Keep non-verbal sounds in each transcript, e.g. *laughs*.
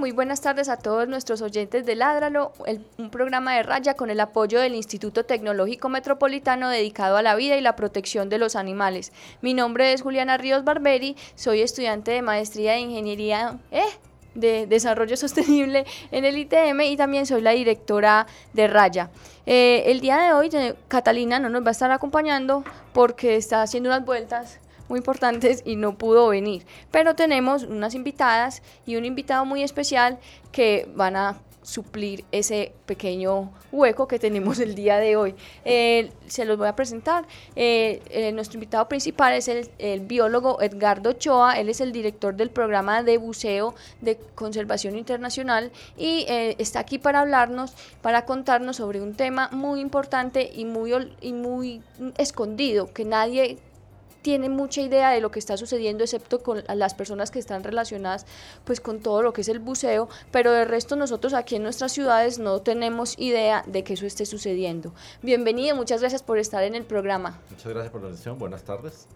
Muy buenas tardes a todos nuestros oyentes de Ládralo, un programa de raya con el apoyo del Instituto Tecnológico Metropolitano dedicado a la vida y la protección de los animales. Mi nombre es Juliana Ríos Barberi, soy estudiante de maestría de Ingeniería ¿eh? de Desarrollo Sostenible en el ITM y también soy la directora de Raya. Eh, el día de hoy eh, Catalina no nos va a estar acompañando porque está haciendo unas vueltas muy importantes y no pudo venir. Pero tenemos unas invitadas y un invitado muy especial que van a suplir ese pequeño hueco que tenemos el día de hoy. Eh, se los voy a presentar. Eh, eh, nuestro invitado principal es el, biólogo Edgardo Choa. Él es el director del programa de buceo de conservación internacional y está aquí para hablarnos, para contarnos sobre un tema muy importante y muy, y muy escondido que nadie tiene mucha idea de lo que está sucediendo, excepto con las personas que están relacionadas pues con todo lo que es el buceo, pero de resto nosotros aquí en nuestras ciudades no tenemos idea de que eso esté sucediendo. Bienvenido, muchas gracias por estar en el programa. Muchas gracias por la atención, buenas tardes.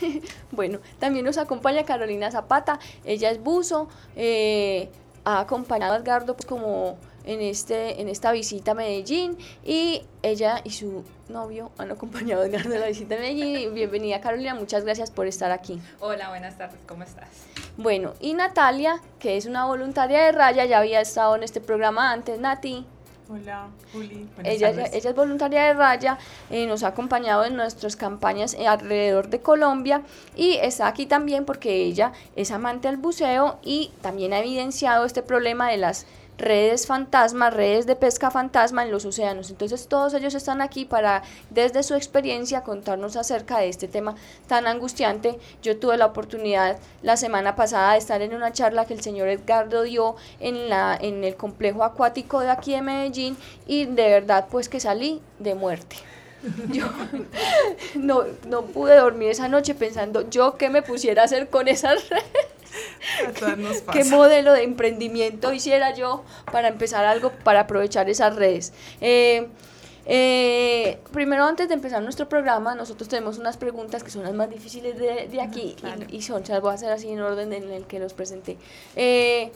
*laughs* bueno, también nos acompaña Carolina Zapata, ella es buzo, eh, ha acompañado a Edgardo pues, como en, este, en esta visita a Medellín y ella y su novio han acompañado a Edgardo en la visita a Medellín. Bienvenida Carolina, muchas gracias por estar aquí. Hola, buenas tardes, ¿cómo estás? Bueno, y Natalia, que es una voluntaria de Raya, ya había estado en este programa antes, Nati. Hola, Juli. Ella, ella, es voluntaria de Raya, eh, nos ha acompañado en nuestras campañas alrededor de Colombia y está aquí también porque ella es amante al buceo y también ha evidenciado este problema de las redes fantasma, redes de pesca fantasma en los océanos. Entonces todos ellos están aquí para, desde su experiencia, contarnos acerca de este tema tan angustiante. Yo tuve la oportunidad la semana pasada de estar en una charla que el señor Edgardo dio en, la, en el complejo acuático de aquí de Medellín y de verdad pues que salí de muerte. *laughs* Yo no, no pude dormir esa noche pensando yo qué me pusiera a hacer con esas redes. *laughs* ¿Qué modelo de emprendimiento hiciera yo para empezar algo, para aprovechar esas redes? Eh, eh, primero, antes de empezar nuestro programa, nosotros tenemos unas preguntas que son las más difíciles de, aquí y, son, se las voy a hacer así en orden en el que los presenté. Eh,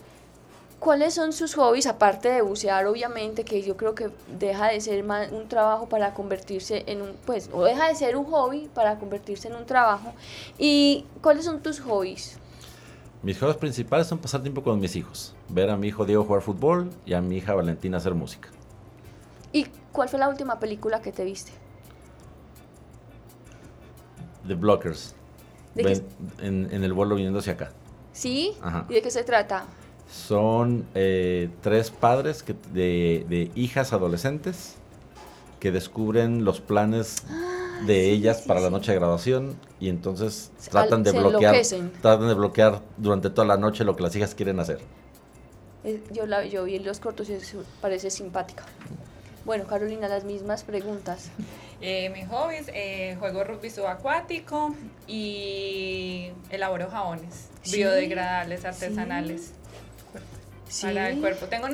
¿Cuáles son sus hobbies, aparte de bucear, obviamente, que yo creo que deja de ser un trabajo para convertirse en un, pues, o deja de ser un hobby para convertirse en un trabajo? ¿Y cuáles son tus hobbies? Mis hobbies principales son pasar tiempo con mis hijos, ver a mi hijo Diego jugar fútbol y a mi hija Valentina hacer música. ¿Y cuál fue la última película que te viste? The Blockers. en, el vuelo viniendo hacia acá. ¿Sí? ¿Y de qué se trata? Son eh, tres padres que, de, de, hijas adolescentes que descubren los planes ah de ellas para la noche de graduación y entonces tratan de bloquear tratan de bloquear durante toda la noche lo que las hijas quieren hacer. Eh, yo la yo vi los cortos y parece simpática. Bueno, Carolina, las mismas preguntas. Eh, mis hobbies, eh, juego rugby subacuático y elaboro jabones biodegradables, artesanales. Para el cuerpo. Tengo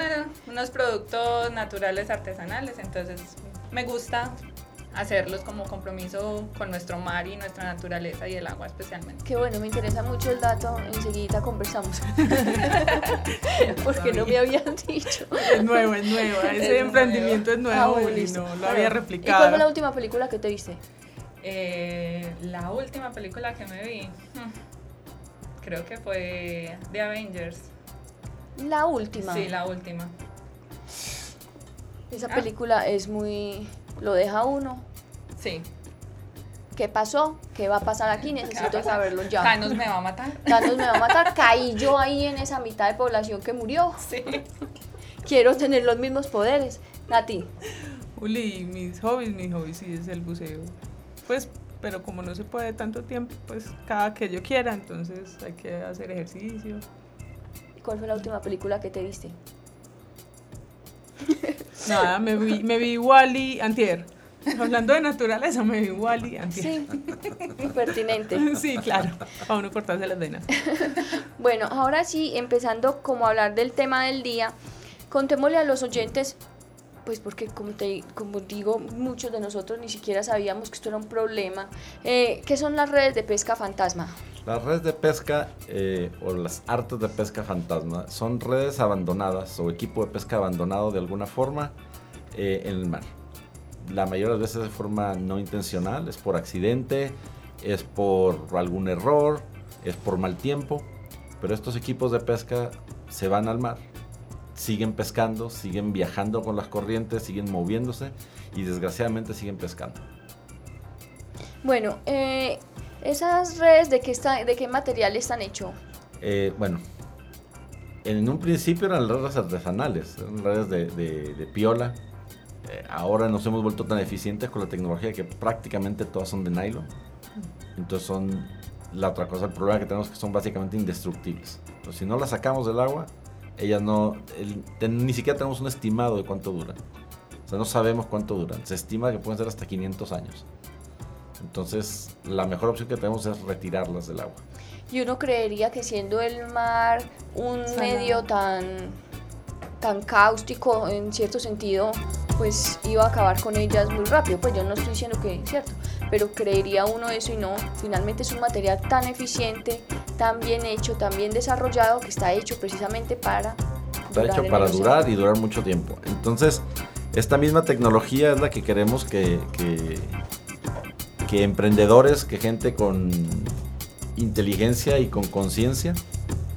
unos productos naturales artesanales, entonces me gusta hacerlos como compromiso con nuestro mar y nuestra naturaleza y el agua especialmente. Qué bueno, me interesa mucho el dato, enseguida conversamos. *laughs* Porque no me habían dicho. Es nuevo, es nuevo, ese emprendimiento es nuevo ah, y no lo había replicado. ¿Y cuál fue la última película que te viste? Eh, la última película que me vi, hmm, creo que fue The Avengers. La última. Sí, la última. Esa ah. película es muy lo deja uno. Sí. ¿Qué pasó? ¿Qué va a pasar aquí? Necesito saberlo ya. Thanos me va a matar. *laughs* Thanos me va a matar. Caí yo ahí en esa mitad de población que murió. Sí. Quiero tener los mismos poderes. Nati. Uli, mis hobbies, mis hobbies sí es el buceo. Pues pero como no se puede tanto tiempo, pues cada que yo quiera, entonces hay que hacer ejercicio. ¿Y cuál fue la última película que te viste? *laughs* Nada, me vi, me vi Wally antier. Hablando de naturaleza, me vi Wally antier. Sí, *laughs* pertinente. *laughs* Sí, claro, para uno cortarse las venas. Bueno, ahora sí, empezando como a hablar del tema del día, contémosle a los oyentes, pues porque como, te, como digo, muchos de nosotros ni siquiera sabíamos que esto era un problema. Eh, ¿Qué son las redes de pesca fantasma? Las redes de pesca eh, o las artes de pesca fantasma son redes abandonadas o equipo de pesca abandonado de alguna forma eh, en el mar. La mayoría de las veces de forma no intencional, es por accidente, es por algún error, es por mal tiempo, pero estos equipos de pesca se van al mar, siguen pescando, siguen viajando con las corrientes, siguen moviéndose y desgraciadamente siguen pescando. Bueno, eh, esas redes de qué, está, de qué material están hechos? Eh, bueno, en un principio eran redes artesanales, eran redes de, piola. Eh, ahora nos hemos vuelto tan eficientes con la tecnología que prácticamente todas son de nylon. Entonces son la otra cosa, el problema que tenemos es que son básicamente indestructibles. Entonces, si no las sacamos del agua, ellas no, ni siquiera tenemos un estimado de cuánto duran. O sea, no sabemos cuánto duran. Se estima que pueden ser hasta 500 años. Entonces, la mejor opción que tenemos es retirarlas del agua. Y uno creería que siendo el mar un Salado. medio tan, tan cáustico en cierto sentido, pues iba a acabar con ellas muy rápido. Pues yo no estoy diciendo que es cierto, pero creería uno eso y no. Finalmente es un material tan eficiente, tan bien hecho, tan bien desarrollado que está hecho precisamente para... Está durar hecho para durar y durar mucho tiempo. Entonces, esta misma tecnología es la que queremos que, que, que emprendedores, que gente con inteligencia y con conciencia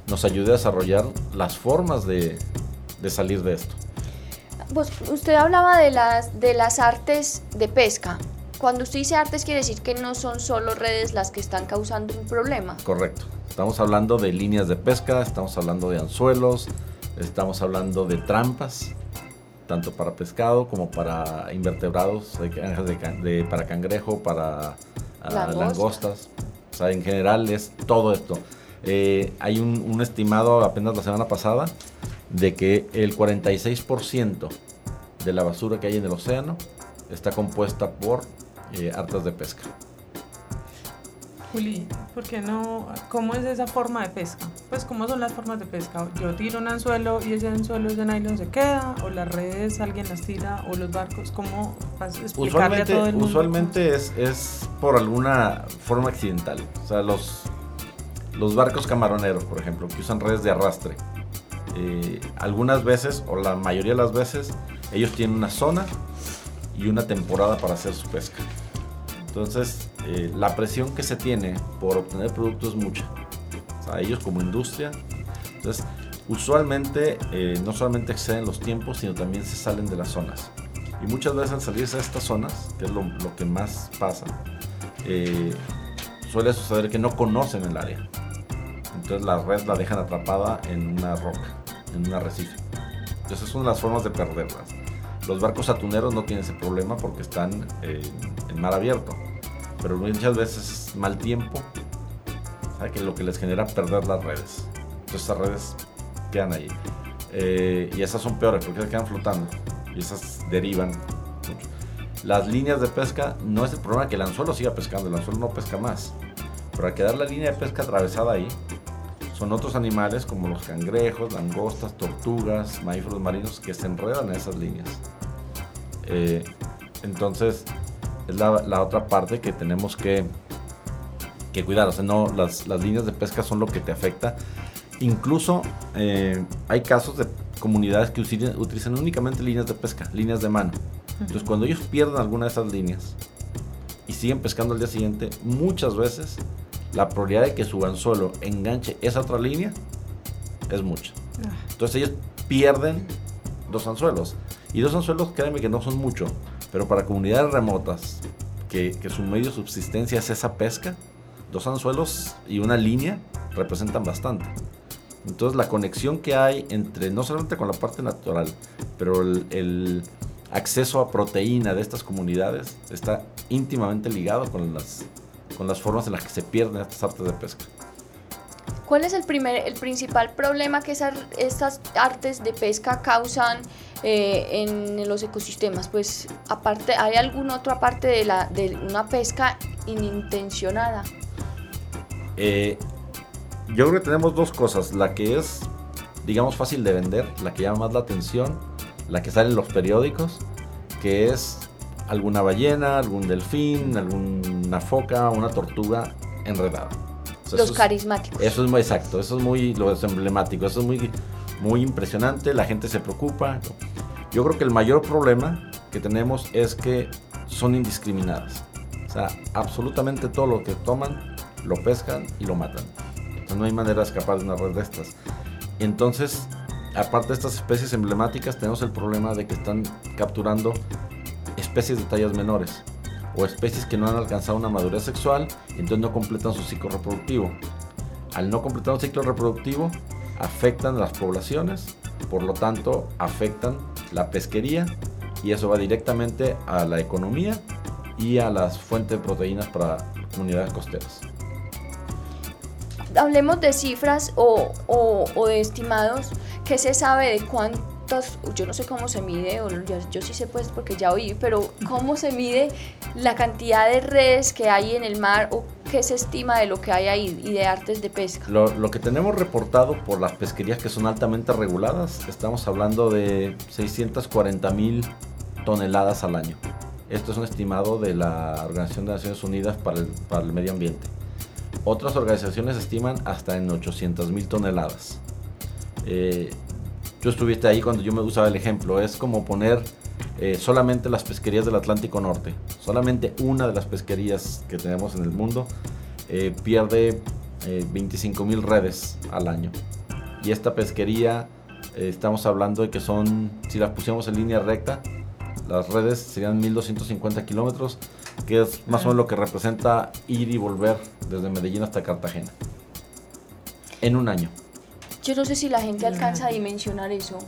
nos ayude a desarrollar las formas de, de salir de esto. Pues, usted hablaba de las, de las artes de pesca. Cuando usted dice artes quiere decir que no son solo redes las que están causando un problema. Correcto. Estamos hablando de líneas de pesca, estamos hablando de anzuelos, estamos hablando de trampas, tanto para pescado como para invertebrados, de de de- para cangrejo, para ah, Langosta. langostas. O sea, en general es todo esto. Eh, hay un, un estimado apenas la semana pasada de que el 46% de la basura que hay en el océano está compuesta por eh, artes de pesca. Juli, ¿por qué no? ¿Cómo es esa forma de pesca? Pues, ¿cómo son las formas de pesca? Yo tiro un anzuelo y ese anzuelo es de nylon se queda, o las redes alguien las tira, o los barcos, ¿cómo vas a explicarle a Usualmente, todo el mundo? usualmente es, es por alguna forma accidental. O sea, los, los barcos camaroneros, por ejemplo, que usan redes de arrastre. eh, algunas veces, o la mayoría de las veces, ellos tienen una zona y una temporada para hacer su pesca. Entonces, eh, la presión que se tiene por obtener productos es mucha. O sea, ellos como industria. Entonces, usualmente eh, no solamente exceden los tiempos, sino también se salen de las zonas. Y muchas veces al salirse de estas zonas, que es lo, lo que más pasa, eh, suele suceder que no conocen el área. Entonces la red la dejan atrapada en una roca, en un arrecife. Entonces es una de las formas de perderlas. Los barcos atuneros no tienen ese problema porque están eh, en mar abierto. Pero muchas veces es mal tiempo, que lo que les genera perder las redes. Entonces esas redes quedan ahí. Eh, y esas son peores porque se quedan flotando. Y esas derivan mucho. Las líneas de pesca no es el problema que el anzuelo siga pescando, el anzuelo no pesca más. Pero al quedar la línea de pesca atravesada ahí, son otros animales como los cangrejos, langostas, tortugas, mamíferos marinos que se enredan en esas líneas. Eh, entonces, es la, la otra parte que tenemos que, que cuidar. O sea, no, las, las líneas de pesca son lo que te afecta. Incluso eh, hay casos de comunidades que utilizan, utilizan únicamente líneas de pesca, líneas de mano. Entonces, cuando ellos pierden alguna de esas líneas y siguen pescando al día siguiente, muchas veces la probabilidad de que su anzuelo enganche esa otra línea es mucha. Entonces ellos pierden dos anzuelos. Y dos anzuelos, créanme que no son mucho, pero para comunidades remotas, que, su medio de subsistencia es esa pesca, dos anzuelos y una línea representan bastante. Entonces la conexión que hay entre, no solamente con la parte natural, pero el, el acceso a proteína de estas comunidades está íntimamente ligado con las, con las formas en las que se pierden estas artes de pesca. ¿Cuál es el, primer, el principal problema que estas artes de pesca causan eh, en los ecosistemas? Pues aparte, ¿hay alguna otra parte de, la, de una pesca inintencionada? Eh, yo creo que tenemos dos cosas. La que es, digamos, fácil de vender, la que llama más la atención, la que sale en los periódicos, que es alguna ballena, algún delfín, alguna foca, una tortuga enredada los carismáticos. eso es muy exacto, eso es muy lo es emblemático, eso es muy, muy impresionante, la gente se preocupa. Yo creo que el mayor problema que tenemos es que son indiscriminadas. O sea, absolutamente todo lo que toman lo pescan y lo matan. no hay manera de escapar de una red de estas. Entonces, aparte de estas especies emblemáticas, tenemos el problema de que están capturando especies de tallas menores o especies que no han alcanzado una madurez sexual entonces no completan su ciclo reproductivo. Al no completar un ciclo reproductivo, afectan las poblaciones, por lo tanto afectan la pesquería y eso va directamente a la economía y a las fuentes de proteínas para comunidades costeras. Hablemos de cifras o de estimados. ¿Qué se sabe de cuánto yo no sé cómo se mide, o yo, sí sé pues porque ya oí, pero cómo se mide la cantidad de redes que hay en el mar o qué se estima de lo que hay ahí y de artes de pesca. Lo, lo que tenemos reportado por las pesquerías que son altamente reguladas, estamos hablando de 640 mil toneladas al año. Esto es un estimado de la Organización de Naciones Unidas para el, para el Medio Ambiente. Otras organizaciones estiman hasta en 800 mil toneladas. Eh, Tú estuviste ahí cuando yo me usaba el ejemplo. Es como poner eh, solamente las pesquerías del Atlántico Norte. Solamente una de las pesquerías que tenemos en el mundo eh, pierde 25 eh, mil redes al año. Y esta pesquería, estamos hablando de que son, si las pusiéramos en línea recta, las redes serían 1250 kilómetros, que es más o menos lo que representa ir y volver desde Medellín hasta Cartagena. En un año. Yo no sé si la gente alcanza a dimensionar eso.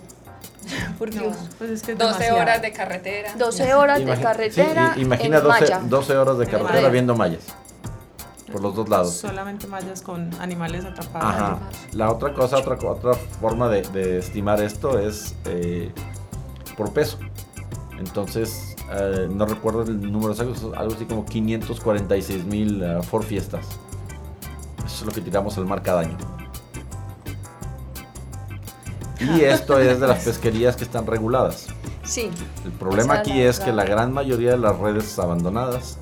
*laughs* Por Dios. pues es que 12 horas de carretera. 12 horas de carretera. imagina 12, horas de carretera viendo mallas. Por los dos lados. Solamente mallas con animales atrapados. Ajá. La otra cosa, otra, otra forma de, estimar esto es eh, por peso. Entonces, eh, no recuerdo el número exacto, algo así como 546 mil uh, for fiestas. Eso es lo que tiramos al mar cada año. Y esto es de las pesquerías que están reguladas. Sí. El problema aquí es que la gran mayoría de las redes abandonadas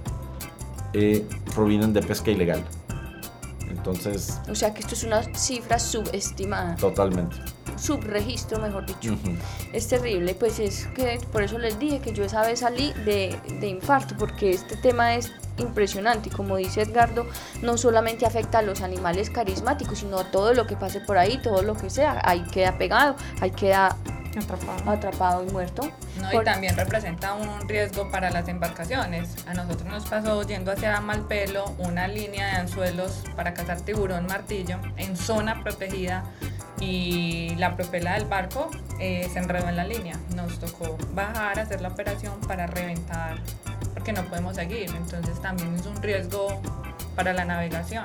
eh, provienen de pesca ilegal. Entonces... O sea que esto es una cifra subestimada. Totalmente. Subregistro, mejor dicho. Es terrible, pues es que por eso les dije que yo esa vez salí de, de infarto, porque este tema es impresionante y como dice Edgardo, no solamente afecta a los animales carismáticos, sino a todo lo que pase por ahí, todo lo que sea, ahí queda pegado, ahí queda atrapado, atrapado y muerto. No, y también representa un riesgo para las embarcaciones. A nosotros nos pasó yendo hacia Malpelo una línea de anzuelos para cazar tiburón martillo en zona protegida y la propela del barco eh, se enredó en la línea. Nos tocó bajar, hacer la operación para reventar porque no podemos seguir. Entonces también es un riesgo para la navegación.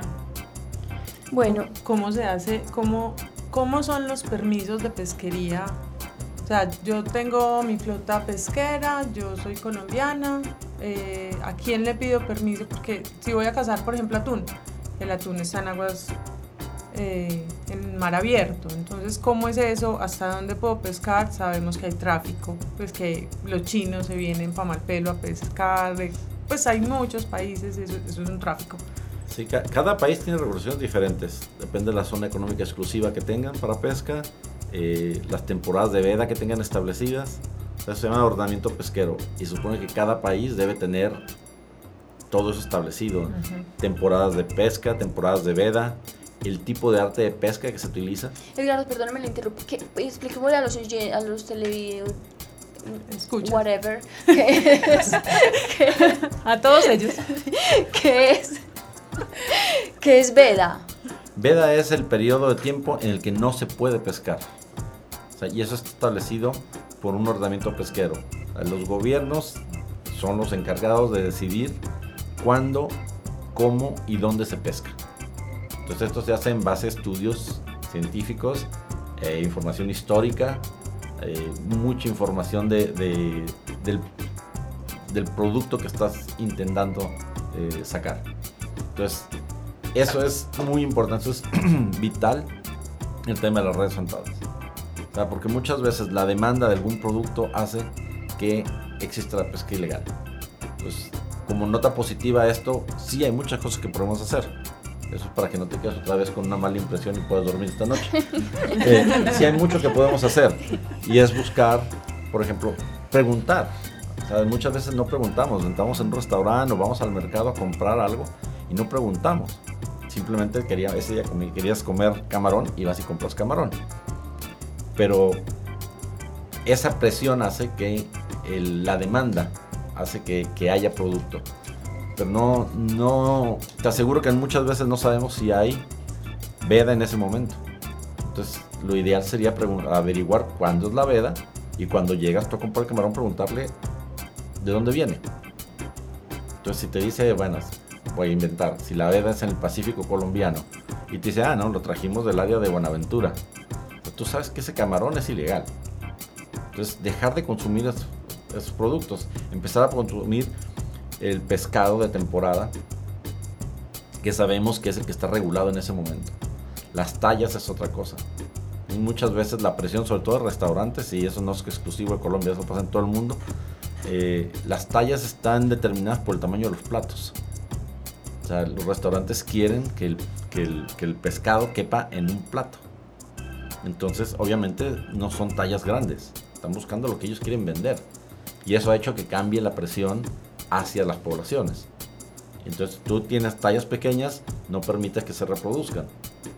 Bueno, ¿cómo se hace? ¿Cómo, cómo son los permisos de pesquería? O sea, yo tengo mi flota pesquera, yo soy colombiana. Eh, ¿A quién le pido permiso? Porque si voy a cazar, por ejemplo, atún, el atún está en aguas eh, en mar abierto. Entonces, ¿cómo es eso? ¿Hasta dónde puedo pescar? Sabemos que hay tráfico, pues que los chinos se vienen para Malpelo a pescar, pues hay muchos países, eso, es un tráfico. Sí, cada país tiene regulaciones diferentes, depende de la zona económica exclusiva que tengan para pesca, eh, las temporadas de veda que tengan establecidas, eso se llama ordenamiento pesquero y supone que cada país debe tener todo eso establecido, temporadas de pesca, temporadas de veda, el tipo de arte de pesca que se utiliza. Edgardo, perdóname la interrumpo. Expliquémosle a los, a los televidentes Escucha. Whatever. ¿Qué es? A todos ellos. ¿Qué es? ¿Qué es veda? Veda es el periodo de tiempo en el que no se puede pescar. y eso está establecido por un ordenamiento pesquero. Los gobiernos son los encargados de decidir cuándo, cómo y dónde se pesca. Entonces esto se hace en base a estudios científicos, eh, información histórica, eh, mucha información de, del, producto que estás intentando eh, sacar. Entonces, eso es muy importante, eso es *clears throat* vital el tema de las redes sentadas. porque muchas veces la demanda de algún producto hace que exista la pesca ilegal. Entonces, como nota positiva a esto, sí hay muchas cosas que podemos hacer. Eso es para que no te quedes otra vez con una mala impresión y puedas dormir esta noche. *laughs* Eh, sí hay mucho que podemos hacer. Y es buscar, por ejemplo, preguntar. muchas veces no preguntamos. Entramos en un restaurante o vamos al mercado a comprar algo y no preguntamos. Simplemente quería, ese día querías comer camarón y vas y compras camarón. Pero esa presión hace que la demanda hace que, que haya producto pero no, no, te aseguro que muchas veces no sabemos si hay veda en ese momento. Entonces, lo ideal sería averiguar cuándo es la veda y cuando llegas tú a comprar el camarón preguntarle de dónde viene. Entonces, si te dice, bueno, voy a inventar, si la veda es en el Pacífico colombiano y te dice, ah, no, lo trajimos del área de Buenaventura, pues tú sabes que ese camarón es ilegal. Entonces, dejar de consumir esos productos, empezar a consumir el pescado de temporada, que sabemos que es el que está regulado en ese momento. Las tallas es otra cosa. Y muchas veces la presión, sobre todo en restaurantes, y eso no es exclusivo de Colombia, eso pasa en todo el mundo, eh, las tallas están determinadas por el tamaño de los platos. O sea, los restaurantes quieren que el, que el, que el pescado quepa en un plato. Entonces, obviamente, no son tallas grandes. Están buscando lo que ellos quieren vender. Y eso ha hecho que cambie la presión hacia las poblaciones. Entonces tú tienes tallas pequeñas, no permites que se reproduzcan.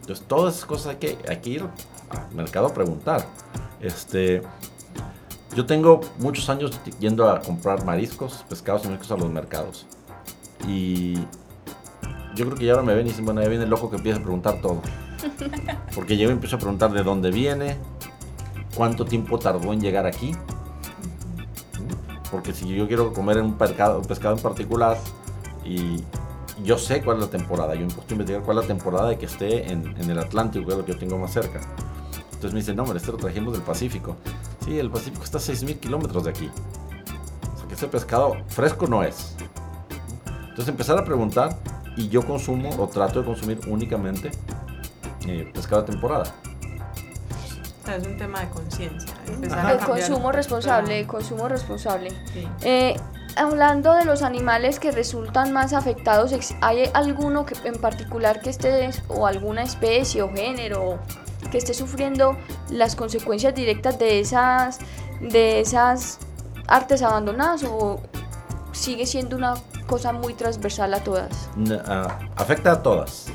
Entonces todas esas cosas hay que, hay que ir al mercado a preguntar. Este, yo tengo muchos años yendo a comprar mariscos, pescados y mariscos a los mercados. Y yo creo que ya ahora me ven y dicen, bueno, ya viene el loco que empieza a preguntar todo. *laughs* Porque yo empiezo a preguntar de dónde viene, cuánto tiempo tardó en llegar aquí, porque si yo quiero comer un pescado, pescado en particular y yo sé cuál es la temporada, yo me puedo investigar cuál es la temporada de que esté en, el Atlántico, que es lo que yo tengo más cerca. Entonces me dicen, no, hombre, este lo trajimos del Pacífico. Sí, el Pacífico está a 6.000 kilómetros de aquí. O sea que ese pescado fresco no es. Entonces empezar a preguntar y yo consumo o trato de consumir únicamente eh, pescado de temporada es un tema de conciencia. El consumo responsable, consumo responsable. Eh, hablando de los animales que resultan más afectados, ¿hay alguno que en particular que esté, o alguna especie o género, que esté sufriendo las consecuencias directas de esas, de esas artes abandonadas o sigue siendo una cosa muy transversal a todas? Ah, afecta a todas.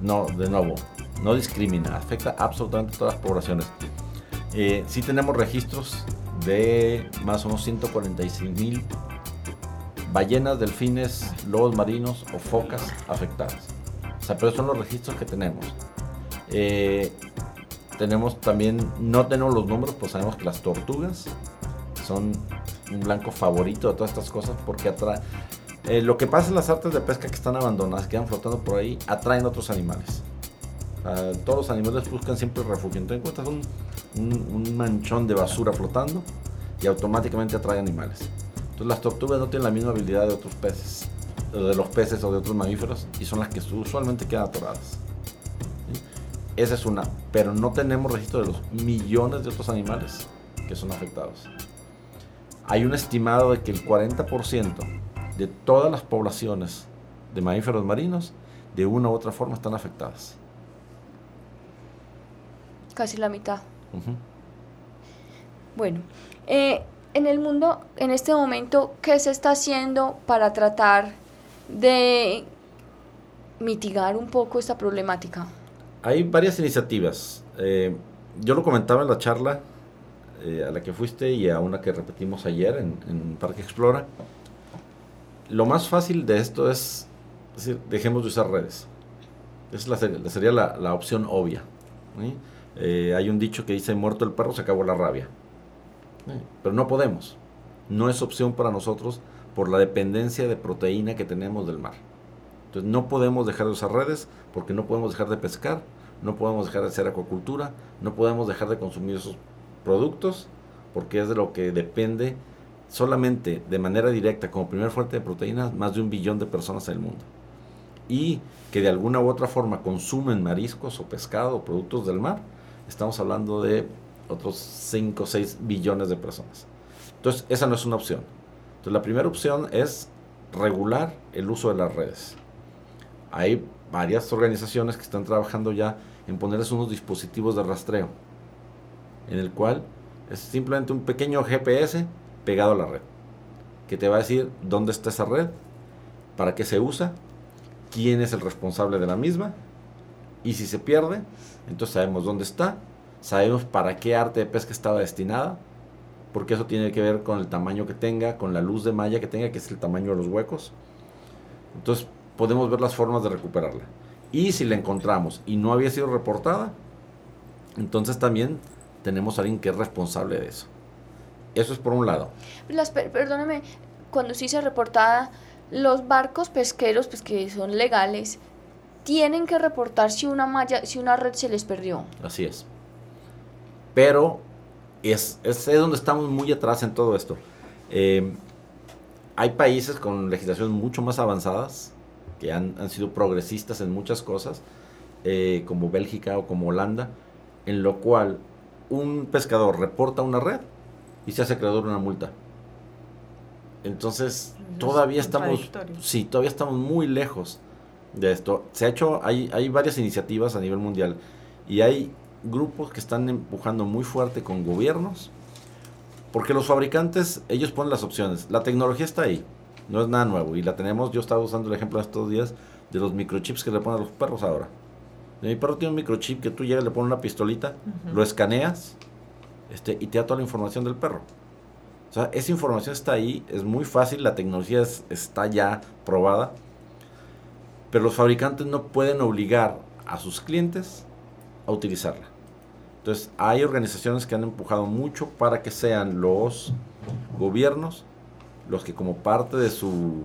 no, de nuevo, no discrimina, afecta absolutamente a todas las poblaciones. Eh, sí tenemos registros de más o menos 146 mil ballenas, delfines, lobos marinos o focas afectadas. Pero son los registros que tenemos. Eh, tenemos también, no tenemos los números, pues sabemos que las tortugas son un blanco favorito de todas estas cosas porque atrae. Eh, lo que pasa en las artes de pesca que están abandonadas, que quedan flotando por ahí, atraen otros animales todos los animales buscan siempre refugio. Entonces encuentras un, manchón de basura flotando y automáticamente atrae animales. Entonces las tortugas no tienen la misma habilidad de otros peces, de los peces o de otros mamíferos y son las que usualmente quedan atoradas. Esa es una, pero no tenemos registro de los millones de otros animales que son afectados. Hay un estimado de que el 40% de todas las poblaciones de mamíferos marinos de una u otra forma están afectadas casi la mitad. Bueno, eh, en el mundo, en este momento, ¿qué se está haciendo para tratar de mitigar un poco esta problemática? Hay varias iniciativas. Eh, yo lo comentaba en la charla eh, a la que fuiste y a una que repetimos ayer en, Parque Explora. Lo más fácil de esto es, decir, dejemos de usar redes. Esa sería la, la opción obvia. ¿sí? Eh, hay un dicho que dice, muerto el perro, se acabó la rabia. Pero no podemos. No es opción para nosotros por la dependencia de proteína que tenemos del mar. Entonces no podemos dejar de usar redes porque no podemos dejar de pescar, no podemos dejar de hacer acuacultura, no podemos dejar de consumir esos productos porque es de lo que depende solamente de manera directa como primer fuente de proteínas más de un billón de personas en el mundo. Y que de alguna u otra forma consumen mariscos o pescado o productos del mar, estamos hablando de otros 5 o 6 billones de personas. Entonces, esa no es una opción. Entonces, la primera opción es regular el uso de las redes. Hay varias organizaciones que están trabajando ya en ponerles unos dispositivos de rastreo, en el cual es simplemente un pequeño GPS pegado a la red, que te va a decir dónde está esa red, para qué se usa, quién es el responsable de la misma, y si se pierde, entonces sabemos dónde está, sabemos para qué arte de pesca estaba destinada, porque eso tiene que ver con el tamaño que tenga, con la luz de malla que tenga, que es el tamaño de los huecos. Entonces podemos ver las formas de recuperarla. Y si la encontramos y no había sido reportada, entonces también tenemos a alguien que es responsable de eso. Eso es por un lado. Las, perdóname, cuando se dice reportada, los barcos pesqueros, pues que son legales, tienen que reportar si una malla, si una red se les perdió. Así es. Pero es, es, donde estamos muy atrás en todo esto. Eh, hay países con legislaciones mucho más avanzadas que han, sido progresistas en muchas cosas, eh, como Bélgica o como Holanda, en lo cual un pescador reporta una red y se hace creador una multa. Entonces, todavía estamos, sí, todavía estamos muy lejos de esto. Se ha hecho, hay, hay varias iniciativas a nivel mundial y hay grupos que están empujando muy fuerte con gobiernos, porque los fabricantes, ellos ponen las opciones. La tecnología está ahí no es nada nuevo. Y la tenemos, yo estaba usando el ejemplo estos días de los microchips que le ponen a los perros ahora. Mi perro tiene un microchip que tú llegas, le pones una pistolita, lo escaneas este, y te da toda la información del perro. O sea, esa información está ahí, es muy fácil, la tecnología está ya probada, pero los fabricantes no pueden obligar a sus clientes a utilizarla. Entonces, hay organizaciones que han empujado mucho para que sean los gobiernos los que como parte de su,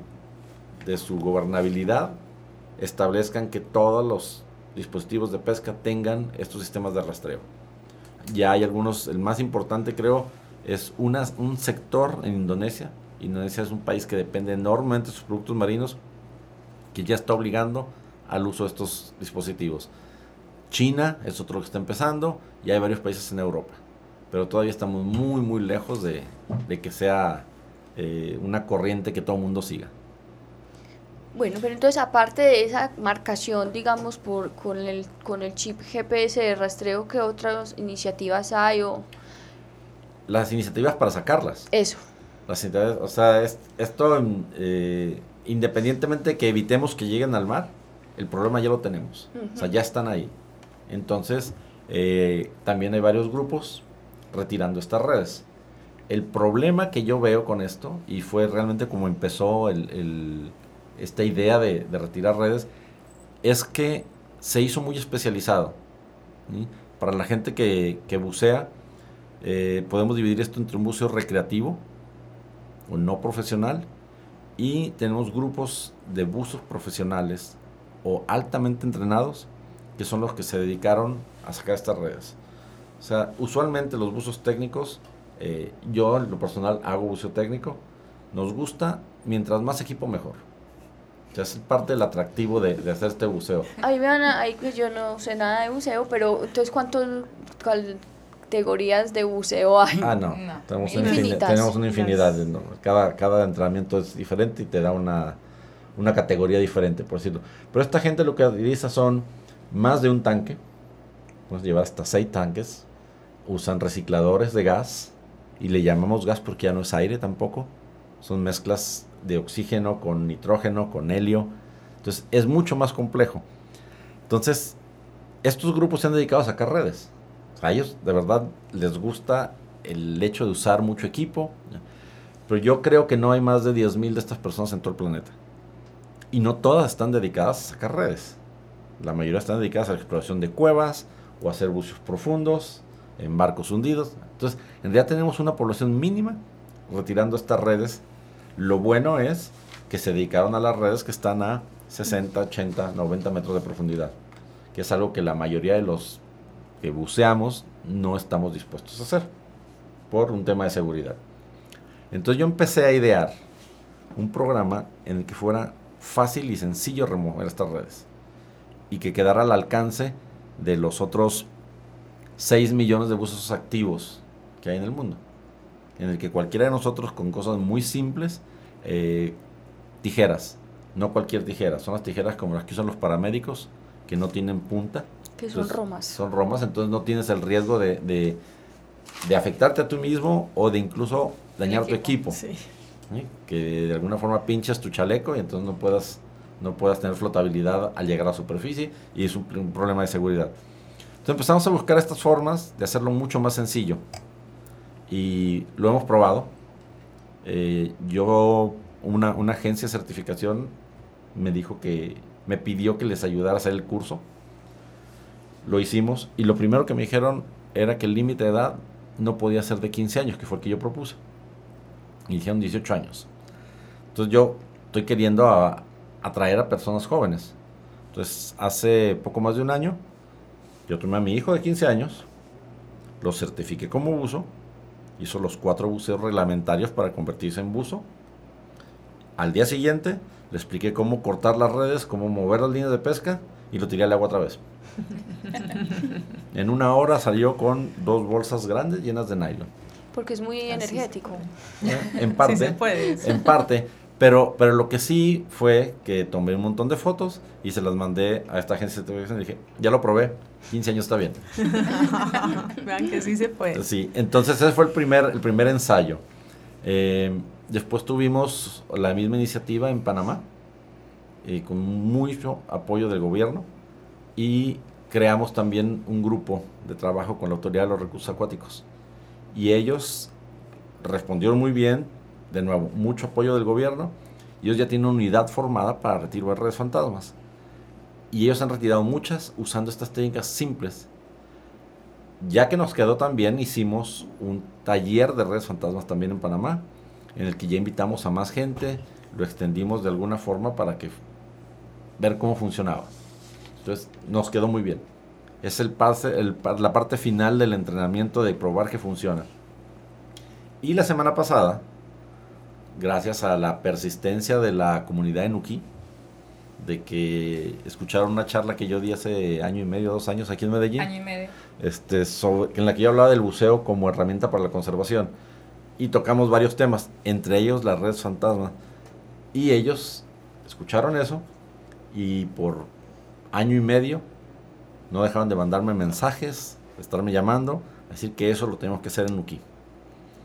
de su gobernabilidad establezcan que todos los dispositivos de pesca tengan estos sistemas de rastreo. Ya hay algunos, el más importante creo es un sector en Indonesia. Indonesia es un país que depende enormemente de sus productos marinos, que ya está obligando al uso de estos dispositivos. China es otro que está empezando y hay varios países en Europa. Pero todavía estamos muy, muy lejos de, de que sea eh, una corriente que todo el mundo siga. Bueno, pero entonces aparte de esa marcación, digamos, por, con, el, con el chip GPS de rastreo, ¿qué otras iniciativas hay? O? Las iniciativas para sacarlas. Eso. Las o sea, esto, eh, independientemente de que evitemos que lleguen al mar, el problema ya lo tenemos. O sea, ya están ahí. Entonces, eh, también hay varios grupos retirando estas redes. El problema que yo veo con esto, y fue realmente como empezó esta idea de, retirar redes, es que se hizo muy especializado. Para la gente que, bucea, eh, podemos dividir esto entre un buceo recreativo o no profesional y tenemos grupos de buzos profesionales o altamente entrenados que son los que se dedicaron a sacar estas redes. O sea, usualmente los buzos técnicos eh, yo, en lo personal, hago buceo técnico. Nos gusta, mientras más equipo, mejor. O sea, es parte del atractivo de, hacer este buceo. Ahí vean, ahí pues yo no sé nada de buceo, pero entonces, ¿cuántas categorías de buceo hay? Ah, no. Tenemos, una infinidad, tenemos una infinidad. Cada, cada entrenamiento es diferente y te da una, una categoría diferente, por decirlo. Pero esta gente lo que utiliza son más de un tanque. Puedes llevar hasta seis tanques. Usan recicladores de gas y le llamamos gas porque ya no es aire tampoco. Son mezclas de oxígeno con nitrógeno, con helio. Entonces es mucho más complejo. Entonces, estos grupos se han dedicado a sacar redes. A ellos de verdad les gusta el hecho de usar mucho equipo. Pero yo creo que no hay más de 10.000 de estas personas en todo el planeta. Y no todas están dedicadas a sacar redes. La mayoría están dedicadas a la exploración de cuevas o a hacer buceos profundos en barcos hundidos. Entonces, en realidad tenemos una población mínima retirando estas redes. Lo bueno es que se dedicaron a las redes que están a 60, 80, 90 metros de profundidad, que es algo que la mayoría de los que buceamos no estamos dispuestos a hacer por un tema de seguridad. Entonces yo empecé a idear un programa en el que fuera fácil y sencillo remover estas redes y que quedara al alcance de los otros 6 millones de buzos activos que hay en el mundo. En el que cualquiera de nosotros con cosas muy simples, eh, tijeras, no cualquier tijera, son las tijeras como las que usan los paramédicos, que no tienen punta. Que son romas. Son romas, entonces no tienes el riesgo de, de, de afectarte a tú mismo o de incluso dañar tu equipo. Sí. Que de alguna forma pinchas tu chaleco y entonces no puedas, no puedas tener flotabilidad al llegar a la superficie y es un, un problema de seguridad. Entonces empezamos a buscar estas formas de hacerlo mucho más sencillo y lo hemos probado. Eh, yo, una, una agencia de certificación me dijo que me pidió que les ayudara a hacer el curso. Lo hicimos y lo primero que me dijeron era que el límite de edad no podía ser de 15 años, que fue el que yo propuse. Y dijeron 18 años. Entonces yo estoy queriendo atraer a personas jóvenes. Entonces hace poco más de un año yo tomé a mi hijo de 15 años, lo certifiqué como buzo, hizo los cuatro buceos reglamentarios para convertirse en buzo. Al día siguiente le expliqué cómo cortar las redes, cómo mover las líneas de pesca y lo tiré al agua otra vez. *laughs* en una hora salió con dos bolsas grandes llenas de nylon. Porque es muy Así energético. ¿eh? En *laughs* parte. Sí se puede. En parte. Pero, pero lo que sí fue que tomé un montón de fotos y se las mandé a esta agencia de televisión y dije, ya lo probé, 15 años está bien. *laughs* Vean que sí se puede. Sí, entonces ese fue el primer, el primer ensayo. Eh, después tuvimos la misma iniciativa en Panamá, eh, con mucho apoyo del gobierno, y creamos también un grupo de trabajo con la Autoridad de los Recursos Acuáticos. Y ellos respondieron muy bien, de nuevo, mucho apoyo del gobierno, ellos ya tienen una unidad formada para retiro de redes fantasmas. Y ellos han retirado muchas usando estas técnicas simples ya que nos quedó también, hicimos un taller de redes fantasmas también en Panamá, en el que ya invitamos a más gente, lo extendimos de alguna forma para que ver cómo funcionaba. Entonces nos quedó muy bien. Es el pase, el la parte final del entrenamiento de probar que funciona. Y la semana pasada, gracias a la persistencia de la comunidad de Nuki, de que escucharon una charla que yo di hace año y medio, dos años aquí en Medellín Año y medio. este, sobre- en la que yo hablaba del buceo como herramienta para la conservación. Y tocamos varios temas, entre ellos la red fantasma. Y ellos escucharon eso y por año y medio no dejaban de mandarme mensajes, de estarme llamando, decir que eso lo tenemos que hacer en Nuki.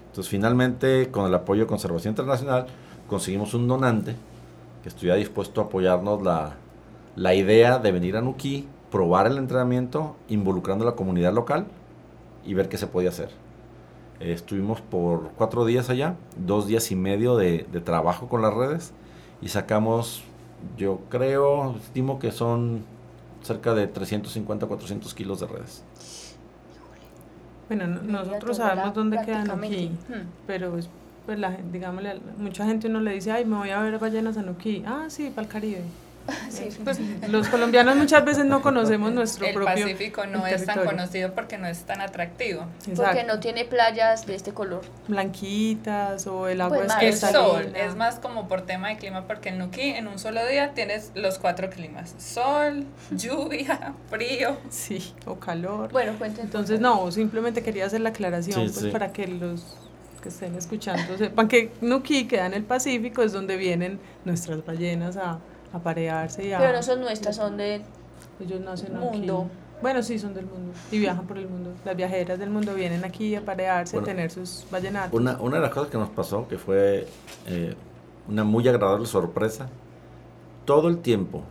Entonces finalmente con el apoyo de Conservación Internacional conseguimos un donante que estuviera dispuesto a apoyarnos la, la idea de venir a Nuki, probar el entrenamiento, involucrando a la comunidad local y ver qué se podía hacer. Eh, estuvimos por cuatro días allá, dos días y medio de trabajo con las redes y sacamos, yo creo, estimo que son cerca de 350, 400 kilos de redes. Bueno, nosotros sabemos dónde quedan aquí, Hmm. pero es, pues la gente, digámosle, mucha gente uno le dice, ay, me voy a ver ballenas a Nuquí. Ah, sí, para el Caribe. *laughs* Sí, pues, los colombianos muchas veces no conocemos nuestro El propio Pacífico no es tan territorio. conocido porque no es tan atractivo. Porque Exacto. no tiene playas de este color. Blanquitas o el agua Pues, es mar. El cristalina. sol es más como por tema de clima porque en Nuki en un solo día tienes los cuatro climas. Sol, *laughs* lluvia, frío. Sí, o calor. Bueno, cuenten. Entonces, no, simplemente quería hacer la aclaración, Sí, pues sí. para que los que estén escuchando sepan que Nuki queda en el Pacífico, es donde vienen nuestras ballenas a, a parearse y a... Pero no son nuestras, son de... Ellos nacen mundo. aquí. Bueno, sí, son del mundo y viajan por el mundo. Las viajeras del mundo vienen aquí a parearse, Bueno, a tener sus vallenatos. Una, una de las cosas que nos pasó, que fue eh, una muy agradable sorpresa, todo el tiempo,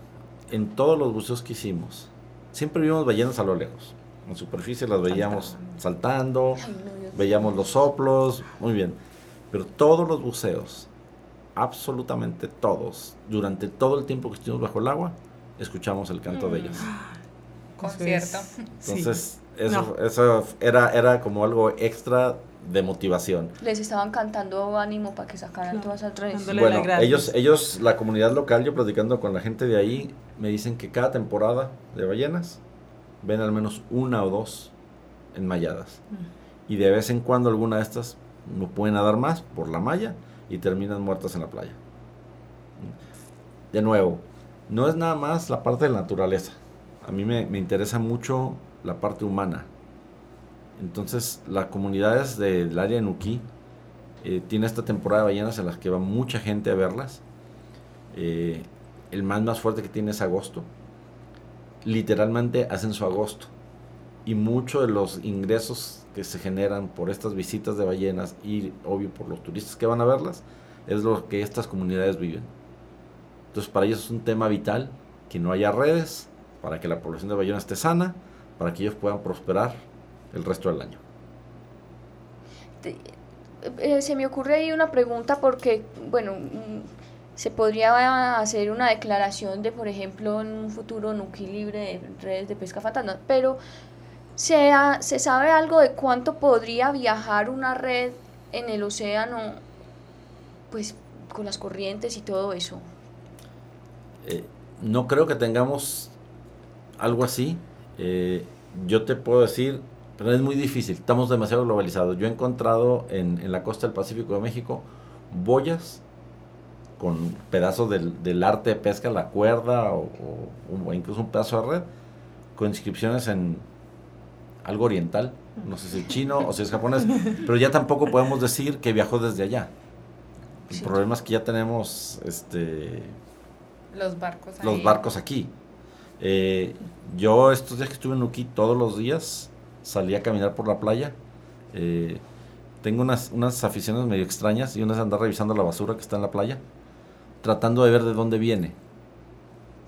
en todos los buceos que hicimos, siempre vimos ballenas a lo lejos. En superficie las veíamos saltando, Ay, no, veíamos los soplos, muy bien. Pero todos los buceos, absolutamente todos, durante todo el tiempo que estuvimos bajo el agua, escuchamos el canto de ellas. *gasps* Eso Concierto. sí. Entonces, Eso, eso era, era como algo extra de motivación. Les estaban cantando ánimo para que sacaran todas esas redes. Bueno, ellos, ellos, la comunidad local, yo platicando con la gente de ahí, me dicen que cada temporada de ballenas ven al menos una o dos enmalladas. Mm. Y de vez en cuando alguna de estas no pueden nadar más por la malla y terminan muertas en la playa. De nuevo, no es nada más la parte de la naturaleza. A mí me, me interesa mucho la parte humana. Entonces, las comunidades del área de Nuquí eh, tiene esta temporada de ballenas en las que va mucha gente a verlas. Eh, el más más fuerte que tiene es agosto. Literalmente hacen su agosto. Y muchos de los ingresos que se generan por estas visitas de ballenas y obvio por los turistas que van a verlas, es lo que estas comunidades viven. Entonces para ellos es un tema vital que no haya redes, para que la población de ballenas esté sana, para que ellos puedan prosperar el resto del año. Eh, se me ocurre ahí una pregunta porque, bueno, mm, se podría hacer una declaración de, por ejemplo, en un futuro Nuki libre de redes de pesca fantasma, pero ¿se, ¿se sabe algo de cuánto podría viajar una red en el océano, pues con las corrientes y todo eso? Eh, no creo que tengamos algo así. Eh, yo te puedo decir pero es muy difícil, estamos demasiado globalizados. Yo he encontrado en, en la costa del Pacífico de México boyas con pedazos del, del arte de pesca, la cuerda o, o, incluso un pedazo de red, con inscripciones en algo oriental, no sé si es chino o si es japonés, pero ya tampoco podemos decir que viajó desde allá. El problema es que ya tenemos este los barcos, los barcos aquí. Eh, yo estos días que estuve en Uki todos los días salí a caminar por la playa. Eh, tengo unas, unas aficiones medio extrañas y una es andar revisando la basura que está en la playa, tratando de ver de dónde viene.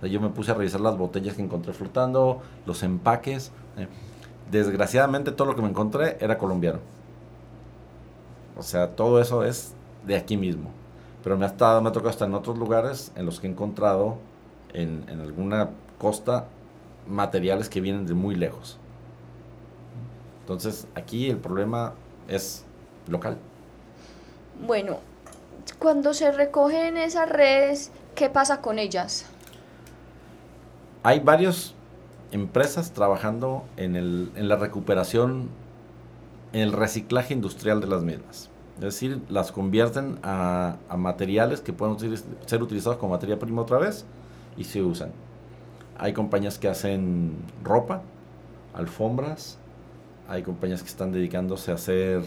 yo me puse a revisar las botellas que encontré flotando, los empaques. Eh, desgraciadamente todo lo que me encontré era colombiano. O sea, todo eso es de aquí mismo. Pero me ha, estado, me ha tocado estar en otros lugares en los que he encontrado en, en alguna costa materiales que vienen de muy lejos. Entonces aquí el problema es local. Bueno, cuando se recogen esas redes, ¿qué pasa con ellas? Hay varias empresas trabajando en, el, en la recuperación, en el reciclaje industrial de las mismas. Es decir, las convierten a, materiales que pueden ser utilizados como materia prima otra vez y se usan. Hay compañías que hacen ropa, alfombras, hay compañías que están dedicándose a hacer,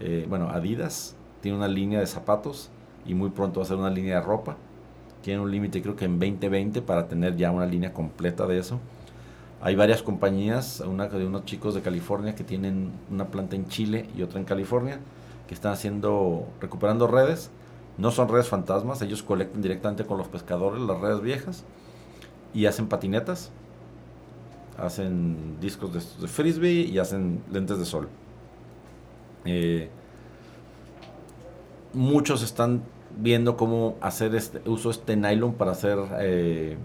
eh, bueno, Adidas tiene una línea de zapatos y muy pronto va a ser una línea de ropa. Tiene un límite creo que en 2020 para tener ya una línea completa de eso. Hay varias compañías, una de unos chicos de California que tienen una planta en Chile y otra en California, que están haciendo, recuperando redes. No son redes fantasmas, ellos colectan directamente con los pescadores las redes viejas y hacen patinetas hacen discos de, frisbee y hacen lentes de sol. Eh, muchos están viendo cómo hacer este uso este nylon para hacer eh,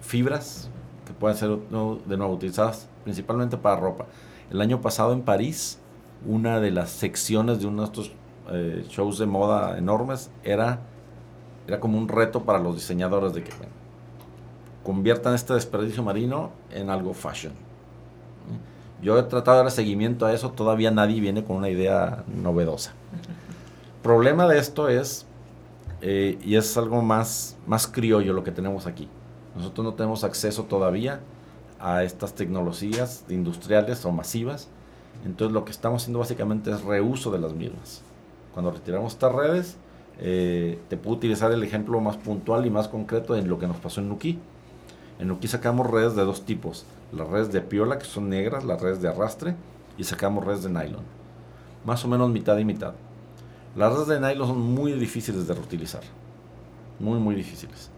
fibras que pueden ser de nuevo utilizadas principalmente para ropa. El año pasado en París, una de las secciones de uno de estos eh, shows de moda enormes era, era como un reto para los diseñadores de que conviertan este desperdicio marino en algo fashion. Yo he tratado de dar seguimiento a eso, todavía nadie viene con una idea novedosa. problema de esto es, eh, y es algo más, más criollo lo que tenemos aquí. Nosotros no tenemos acceso todavía a estas tecnologías industriales o masivas. Entonces lo que estamos haciendo básicamente es reuso de las mismas. Cuando retiramos estas redes, eh, te puedo utilizar el ejemplo más puntual y más concreto de lo que nos pasó en Nuki en Nuki sacamos redes de dos tipos. Las redes de piola, que son negras, las redes de arrastre, y sacamos redes de nylon. Más o menos mitad y mitad. Las redes de nylon son muy difíciles de reutilizar. Muy, muy difíciles.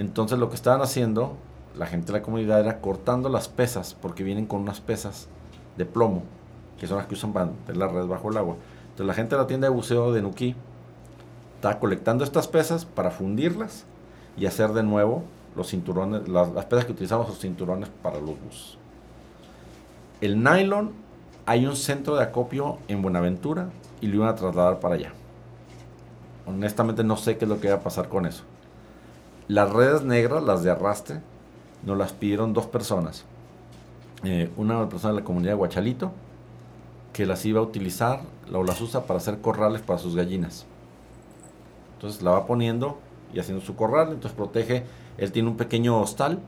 Entonces lo que estaban haciendo la gente de la comunidad era cortando las pesas, porque vienen con unas pesas de plomo, que son las que usan para meter las redes bajo el agua. Entonces la gente de la tienda de buceo de Nuki está colectando estas pesas para fundirlas y hacer de nuevo los cinturones, las, piezas que utilizamos los cinturones para los bus. El nylon, hay un centro de acopio en Buenaventura y lo iban a trasladar para allá. Honestamente no sé qué es lo que va a pasar con eso. Las redes negras, las de arrastre, nos las pidieron dos personas. Eh, una persona de la comunidad de Guachalito, que las iba a utilizar o las usa para hacer corrales para sus gallinas. Entonces la va poniendo y haciendo su corral, entonces protege. Él tiene un pequeño hostal,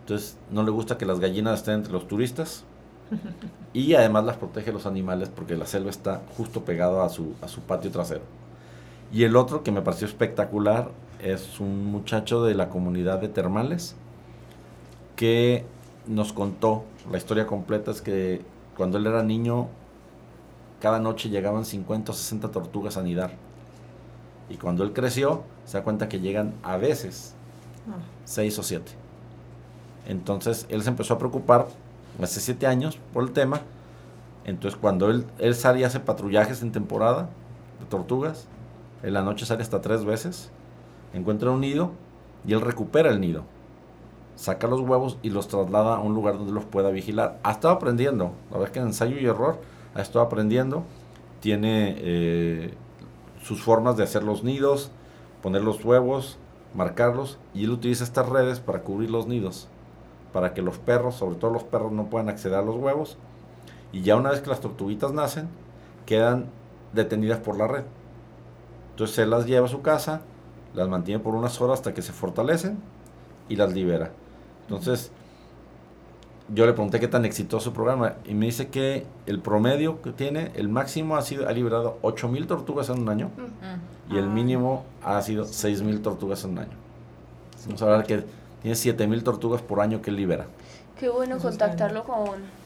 entonces no le gusta que las gallinas estén entre los turistas. *laughs* Y además las protege los animales porque la selva está justo pegado a su, a su patio trasero. Y el otro que me pareció espectacular es un muchacho de la comunidad de termales que nos contó la historia completa es que cuando él era niño cada noche llegaban 50 o 60 tortugas a anidar. Y cuando él creció, se da cuenta que llegan a veces 6 o 7. Entonces él se empezó a preocupar hace 7 años por el tema. Entonces cuando él, él sale y hace patrullajes en temporada de tortugas, en la noche sale hasta tres veces, encuentra un nido y él recupera el nido. Saca los huevos y los traslada a un lugar donde los pueda vigilar. Ha estado aprendiendo, la verdad es que en ensayo y error ha estado aprendiendo. Tiene eh, sus formas de hacer los nidos, poner los huevos, marcarlos y él utiliza estas redes para cubrir los nidos, para que los perros, sobre todo los perros, no puedan acceder a los huevos y ya una vez que las tortuguitas nacen, quedan detenidas por la red. Entonces él las lleva a su casa, las mantiene por unas horas hasta que se fortalecen y las libera. Entonces, yo le pregunté qué tan exitoso el programa y me dice que el promedio que tiene, el máximo ha sido ha liberado 8000 tortugas en un año y el mínimo ha sido 6000 tortugas en un año. Vamos a hablar que tiene 7000 tortugas por año que libera. Qué bueno contactarlo con,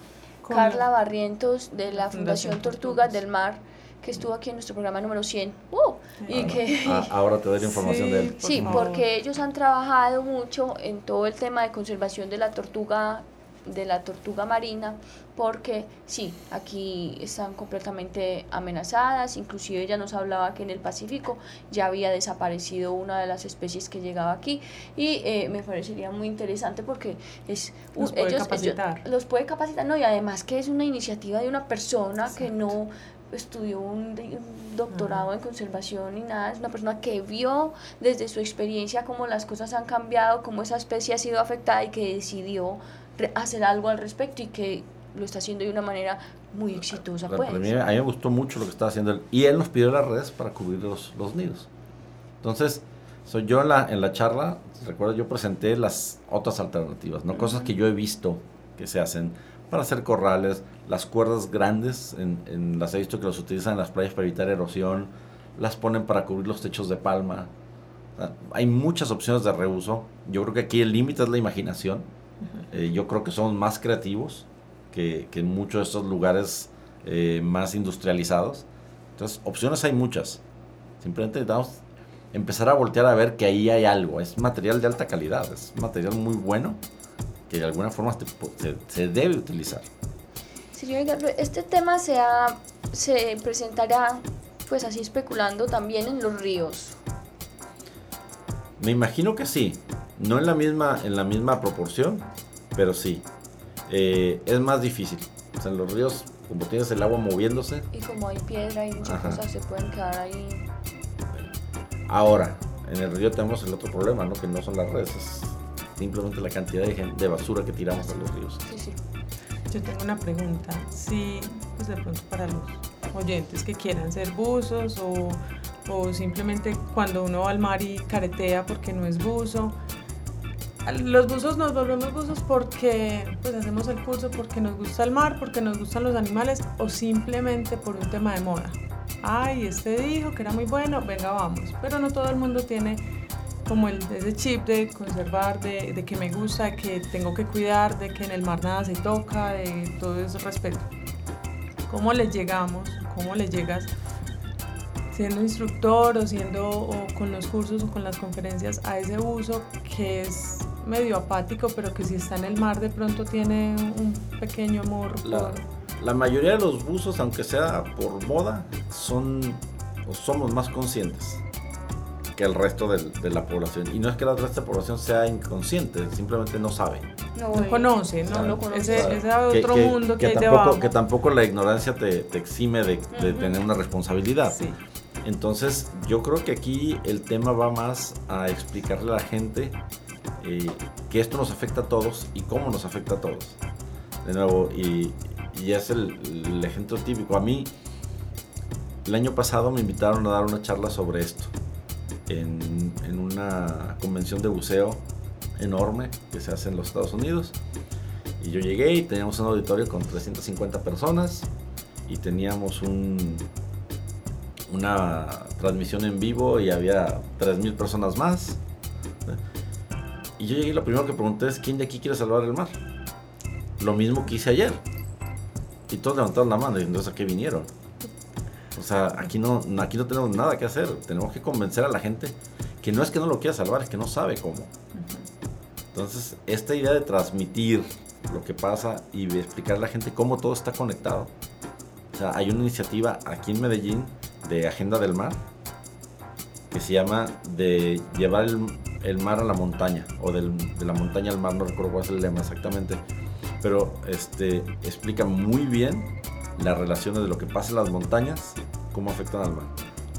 Carla Barrientos de la Fundación Tortugas del Mar que estuvo aquí en nuestro programa número 100. ¡Uh! y que, Ah, ahora te doy la información de él. *laughs* por sí, favor. porque ellos han trabajado mucho en todo el tema de conservación de la tortuga de la tortuga marina porque sí, aquí están completamente amenazadas, inclusive ella nos hablaba que en el Pacífico ya había desaparecido una de las especies que llegaba aquí y eh, me parecería muy interesante porque es Los puede capacitar. los puede capacitar, no, y además que es una iniciativa de una persona que no estudió un, doctorado en conservación ni nada, es una persona que vio desde su experiencia cómo las cosas han cambiado, cómo esa especie ha sido afectada y que decidió hacer algo al respecto y que lo está haciendo de una manera muy exitosa. Pues. a, mí, a mí me gustó mucho lo que estaba haciendo él. Y él nos pidió las redes para cubrir los, los nidos. Entonces, soy yo en la, en la charla, recuerdo, yo presenté las otras alternativas, ¿no? Cosas que yo he visto que se hacen para hacer corrales, las cuerdas grandes, en, en las he visto que los utilizan en las playas para evitar erosión, las ponen para cubrir los techos de palma. O sea, hay muchas opciones de reuso. Yo creo que aquí el límite es la imaginación. Eh, yo creo que somos más creativos que, que en muchos de estos lugares eh, más industrializados. Entonces, opciones hay muchas. Simplemente necesitamos empezar a voltear a ver que ahí hay algo. Es material de alta calidad, es material muy bueno que de alguna forma se debe utilizar. Señor Edgardo, este tema se, ha- se presentará, pues así especulando, también en los ríos. Me imagino que sí. No en la misma, en la misma proporción, pero sí. Eh, es más difícil. O sea, en los ríos, como tienes el agua moviéndose, Y como hay piedra y muchas Ajá. cosas, se pueden quedar ahí. Ahora, en el río tenemos el otro problema, ¿no? Que no son las redes, es simplemente la cantidad de, gen- de basura que tiramos a los ríos. Sí, sí. Yo tengo una pregunta. Si, pues de pronto para los oyentes que quieran ser buzos o, o simplemente cuando uno va al mar y caretea porque no es buzo. Los buzos nos volvemos buzos porque pues hacemos el curso porque nos gusta el mar, porque nos gustan los animales o simplemente por un tema de moda. Ay, este dijo que era muy bueno, venga vamos. Pero no todo el mundo tiene como el, ese chip de conservar, de, de que me gusta, de que tengo que cuidar, de que en el mar nada se toca, de todo ese respeto. ¿Cómo les llegamos? ¿Cómo les llegas siendo instructor o siendo o con los cursos o con las conferencias a ese uso que es medio apático, pero que si está en el mar de pronto tiene un pequeño amor La, la mayoría de los buzos, aunque sea por moda, son o somos más conscientes. Que el resto del- de, la población. Y no es que la resto de la población sea inconsciente, simplemente no sabe. No, No eh, conoce, ¿no? No lo conoce. Ese, ese Que- otro que- mundo que, que hay tampoco, debajo. que tampoco la ignorancia te, te exime de, de tener una responsabilidad. Sí. Entonces, yo creo que aquí el tema va más a explicarle a la gente eh, que esto nos afecta a todos y cómo nos afecta a todos. De nuevo, y, y es el, el ejemplo típico. A mí, el año pasado me invitaron a dar una charla sobre esto en, una convención de buceo enorme que se hace en los Estados Unidos. Y yo llegué y teníamos un auditorio con 350 personas y teníamos un, una transmisión en vivo y había 3.000 personas más. Y yo llegué y lo primero que pregunté es, ¿quién de aquí quiere salvar el mar? Lo mismo que hice ayer. Y todos levantaron la mano y entonces a qué vinieron. O sea, aquí no, aquí no tenemos nada que hacer. Tenemos que convencer a la gente que no es que no lo quiera salvar, es que no sabe cómo. Entonces, esta idea de transmitir lo que pasa y de explicar a la gente cómo todo está conectado. O sea, hay una iniciativa aquí en Medellín de Agenda del Mar que se llama de llevar el, mar a la montaña o de la montaña al mar, no recuerdo cuál es el lema exactamente, pero este, explica muy bien las relaciones de lo que pasa en las montañas, cómo afectan al mar.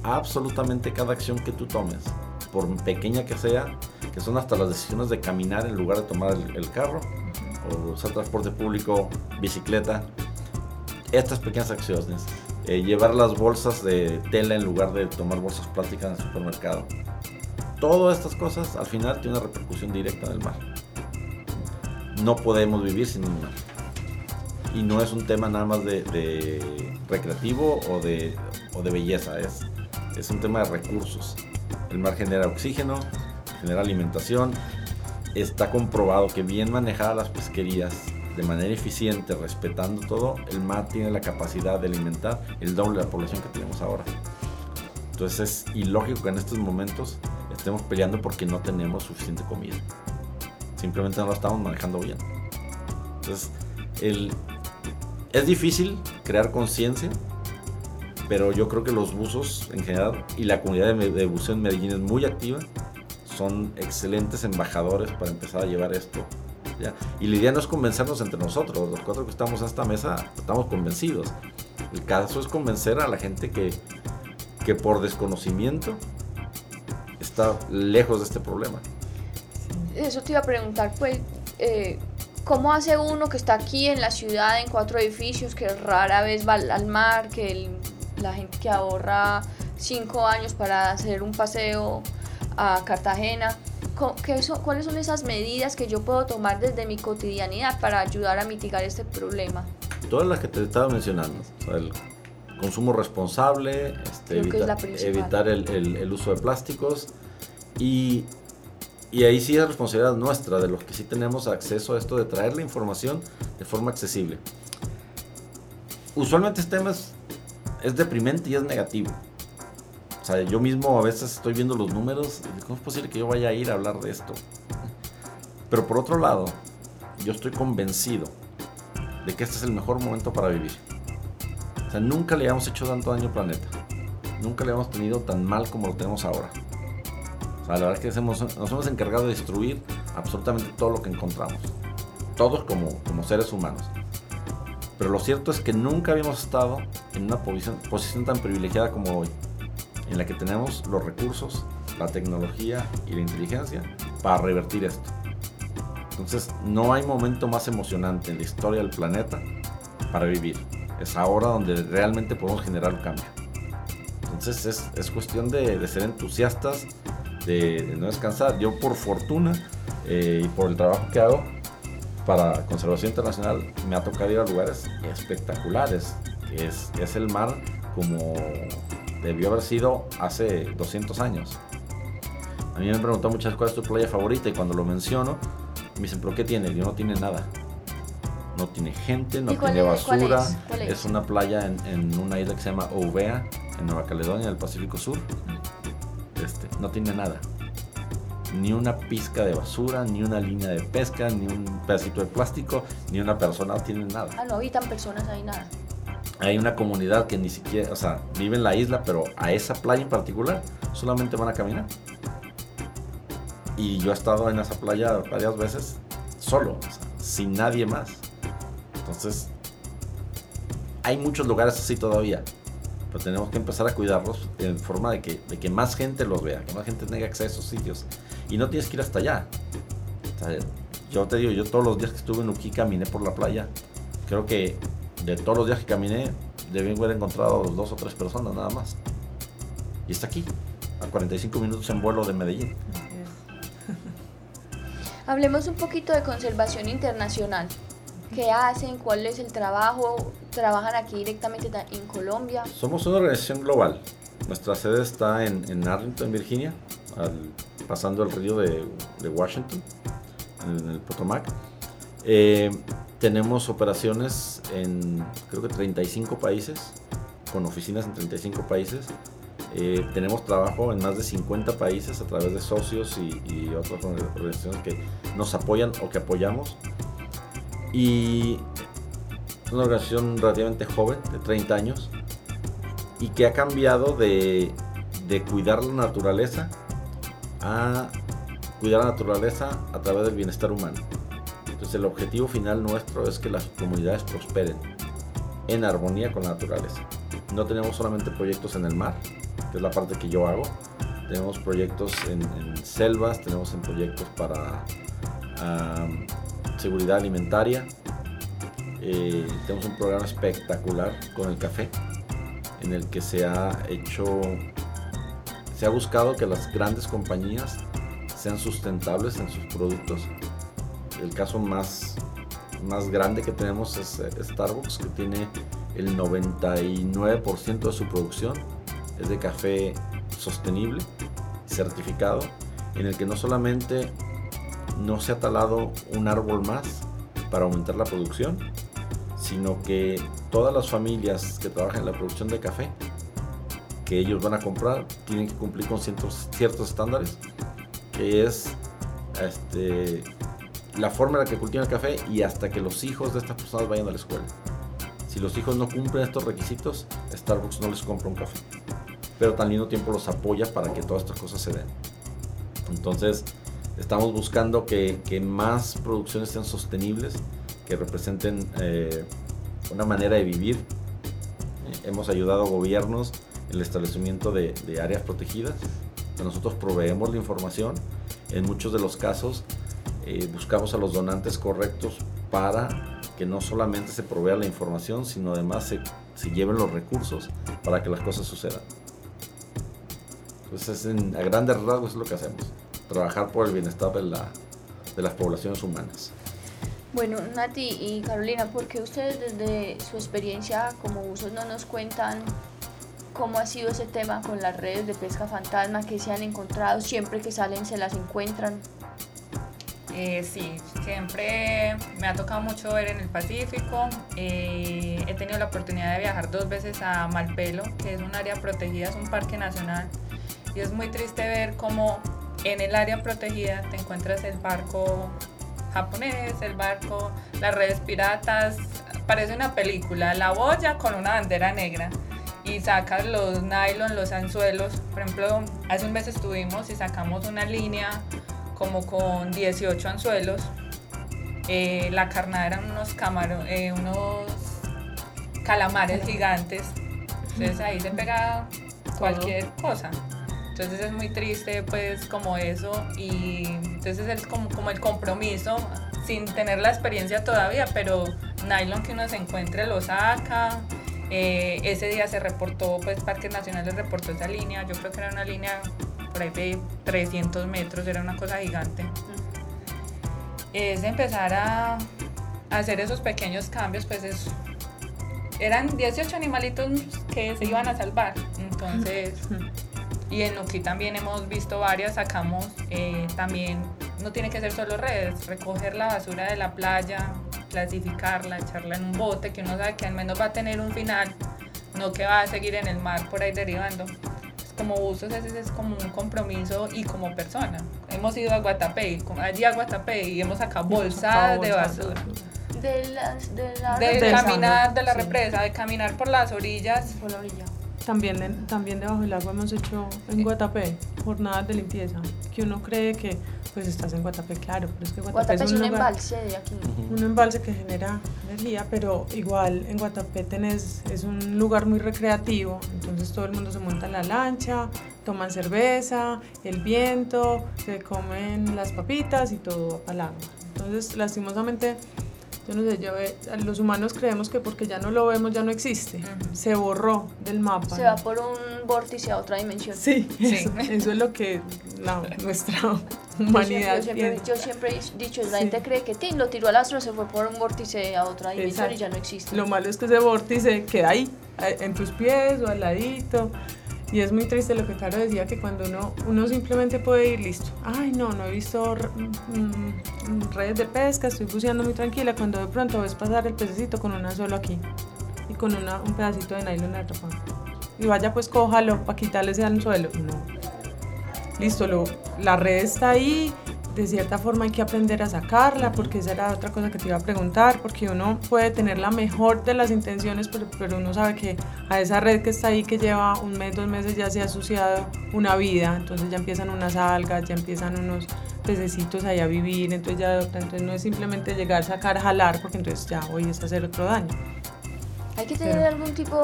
Absolutamente cada acción que tú tomes, por pequeña que sea, que son hasta las decisiones de caminar en lugar de tomar el, el carro, o usar transporte público, bicicleta, estas pequeñas acciones, eh, llevar las bolsas de tela en lugar de tomar bolsas plásticas en el supermercado. Todas estas cosas al final tienen una repercusión directa en el mar. No podemos vivir sin un mar. Y no es un tema nada más de, recreativo o de, o de belleza, es, es un tema de recursos. El mar genera oxígeno, genera alimentación. Está comprobado que bien manejadas las pesquerías de manera eficiente, respetando todo, el mar tiene la capacidad de alimentar el doble de la población que tenemos ahora. Entonces es ilógico que en estos momentos estemos peleando porque no tenemos suficiente comida. Simplemente no la estamos manejando bien. Entonces, el, es difícil crear conciencia, pero yo creo que los buzos en general y la comunidad de, buceo en Medellín es muy activa. Son excelentes embajadores para empezar a llevar esto. Y la idea no es convencernos entre nosotros, los cuatro que estamos en esta mesa estamos convencidos. El caso es convencer a la gente que, que por desconocimiento está lejos de este problema. Eso te iba a preguntar, pues, eh, ¿cómo hace uno que está aquí en la ciudad, en cuatro edificios, que rara vez va al, mar, que el- la gente que ahorra cinco años para hacer un paseo a Cartagena? Co- ¿qué son- ¿Cuáles son esas medidas que yo puedo tomar desde mi cotidianidad para ayudar a mitigar este problema? Todas las que te estaba mencionando. O sea, el consumo responsable, este, evita- evitar el, el- el uso de plásticos y, y ahí sí es responsabilidad nuestra, de los que sí tenemos acceso a esto, de traer la información de forma accesible. Usualmente este tema es, deprimente y es negativo. O sea, yo mismo a veces estoy viendo los números y ¿cómo es posible que yo vaya a ir a hablar de esto? Pero por otro lado, yo estoy convencido de que este es el mejor momento para vivir. O sea, nunca le habíamos hecho tanto daño al planeta. Nunca le habíamos tenido tan mal como lo tenemos ahora. Sea, la verdad es que nos hemos encargado de destruir absolutamente todo lo que encontramos. Todos como, como seres humanos. Pero lo cierto es que nunca habíamos estado en una posición, posición tan privilegiada como hoy. En la que tenemos los recursos, la tecnología y la inteligencia para revertir esto. Entonces, no hay momento más emocionante en la historia del planeta para vivir. Es ahora donde realmente podemos generar un cambio. Entonces, es, es cuestión de, de ser entusiastas, de, de no descansar. Yo, por fortuna eh, y por el trabajo que hago para Conservación Internacional, me ha tocado ir a lugares espectaculares. Es, es el mar como debió haber sido hace 200 años. A mí me han preguntado muchas cuál es tu playa favorita y cuando lo menciono, me dicen, ¿pero qué tiene? Yo no tiene nada. No tiene gente, no ¿Y cuál tiene es- cuál basura. es? ¿Cuál es? Es una playa en, en una isla que se llama Ouvea, en Nueva Caledonia, en el Pacífico Sur. No tiene nada. Ni una pizca de basura, ni una línea de pesca, ni un pedacito de plástico, ni una persona, no tiene nada. Ah, no habitan personas ahí, nada. Hay una comunidad que ni siquiera, o sea, vive en la isla, pero a esa playa en particular solamente van a caminar. Y yo he estado en esa playa varias veces solo, sin nadie más. Entonces, hay muchos lugares así todavía. Pero tenemos que empezar a cuidarlos en forma de que, de que más gente los vea, que más gente tenga acceso a esos sitios. Y no tienes que ir hasta allá. yo te digo, yo todos los días que estuve en Uki caminé por la playa. Creo que de todos los días que caminé, debí haber encontrado dos o tres personas nada más. Y está aquí, a 45 minutos en vuelo de Medellín. *laughs* Hablemos un poquito de conservación internacional. ¿Qué hacen? ¿Cuál es el trabajo? ¿Trabajan aquí directamente en Colombia? Somos una organización global. Nuestra sede está en, Arlington, Virginia, pasando el río de, Washington, en el Potomac. Eh, tenemos operaciones en creo que 35 países, con oficinas en 35 países. Eh, tenemos trabajo en más de 50 países a través de socios y, y otras organizaciones que nos apoyan o que apoyamos y una organización relativamente joven, de 30 años, y que ha cambiado de, de cuidar la naturaleza a cuidar la naturaleza a través del bienestar humano. Entonces el objetivo final nuestro es que las comunidades prosperen en armonía con la naturaleza. No tenemos solamente proyectos en el mar, que es la parte que yo hago. Tenemos proyectos en, selvas, tenemos en proyectos para seguridad alimentaria. Eh, tenemos un programa espectacular con el café, en el que se ha hecho, se ha buscado que las grandes compañías sean sustentables en sus productos. El caso más, más grande que tenemos es eh, Starbucks, que tiene el 99% de su producción es de café sostenible, certificado, en el que no solamente no se ha talado un árbol más para aumentar la producción, sino que todas las familias que trabajan en la producción de café, que ellos van a comprar, tienen que cumplir con ciertos, ciertos estándares, que es este, la forma en la que cultivan el café y hasta que los hijos de estas personas vayan a la escuela. Si los hijos no cumplen estos requisitos, Starbucks no les compra un café. Pero al mismo tiempo los apoya para que todas estas cosas se den. Entonces, Estamos buscando que, más producciones sean sostenibles, que representen eh, una manera de vivir. hemos ayudado a gobiernos en el establecimiento de, áreas protegidas. Nosotros proveemos la información. En muchos de los casos eh, buscamos a los donantes correctos para que no solamente se provea la información, sino además se, se lleven los recursos para que las cosas sucedan. Entonces, a grandes rasgos es lo que hacemos trabajar por el bienestar de, la, de las poblaciones humanas. Bueno, Nati y Carolina, ¿por qué ustedes desde su experiencia como usos no nos cuentan cómo ha sido ese tema con las redes de pesca fantasma que se han encontrado? Siempre que salen se las encuentran. Eh, sí, siempre me ha tocado mucho ver en el Pacífico. Eh, he tenido la oportunidad de viajar dos veces a Malpelo, que es un área protegida, es un parque nacional. Y es muy triste ver cómo en el área protegida te encuentras el barco japonés, el barco, las redes piratas, parece una película, la boya con una bandera negra y sacas los nylon, los anzuelos. Por ejemplo, hace un mes estuvimos y sacamos una línea como con 18 anzuelos. Eh, la carnada eran unos, camaro, eh, unos calamares gigantes. Entonces ahí se pega cualquier cosa. Entonces es muy triste pues como eso y entonces es como, como el compromiso sin tener la experiencia todavía, pero nylon que uno se encuentre lo saca. Eh, ese día se reportó, pues Parques Nacionales reportó esa línea, yo creo que era una línea por ahí de 300 metros, era una cosa gigante. Es empezar a, hacer esos pequeños cambios, pues es, eran 18 animalitos que se iban a salvar, entonces... *laughs* Y en Nuki también hemos visto varias, sacamos eh, también, no tiene que ser solo redes, recoger la basura de la playa, clasificarla, echarla en un bote que uno sabe que al menos va a tener un final, no que va a seguir en el mar por ahí derivando. como usos ese es como un compromiso y como persona. Hemos ido a Guatapé, allí a Guatapé y hemos sacado bolsas de basura. De, las, de, la de caminar de la represa, de caminar por las orillas. Por la orilla También, también debajo del agua hemos hecho en Guatapé jornadas de limpieza, que uno cree que pues estás en Guatapé, claro, pero es que Guatapé, es, un, embalse de aquí. Un embalse que genera energía, pero igual en Guatapé tenés, es un lugar muy recreativo, entonces todo el mundo se monta en la lancha, toman cerveza, el viento, se comen las papitas y todo va para el agua. Entonces, lastimosamente, yo no sé, yo, eh, los humanos creemos que porque ya no lo vemos ya no existe. Se borró del mapa. Se va por un vórtice a otra dimensión. Sí, Eso, es lo que nuestra humanidad yo siempre, yo siempre, he dicho, la gente cree que Tim lo tiró al astro, se fue por un vórtice a otra dimensión y ya no existe. Lo malo es que ese vórtice queda ahí, eh, en tus pies o al ladito. Y es muy triste lo que Caro decía, que cuando uno, uno simplemente puede ir listo. Ay, no, no he visto mm, mm, redes de pesca, estoy buceando muy tranquila. Cuando de pronto ves pasar el pececito con una solo aquí y con una, un pedacito de nylon atrapado. Y vaya, pues cójalo para quitarle ese anzuelo. No. Listo, lo, la red está ahí, de cierta forma hay que aprender a sacarla, porque esa era otra cosa que te iba a preguntar, porque uno puede tener la mejor de las intenciones, pero, pero uno sabe que a esa red que está ahí, que lleva un mes, dos meses, ya se ha asociado una vida, entonces ya empiezan unas algas, ya empiezan unos pececitos ahí a vivir, entonces ya entonces no es simplemente llegar, sacar, jalar, porque entonces ya hoy es hacer otro daño. Hay que tener algún tipo,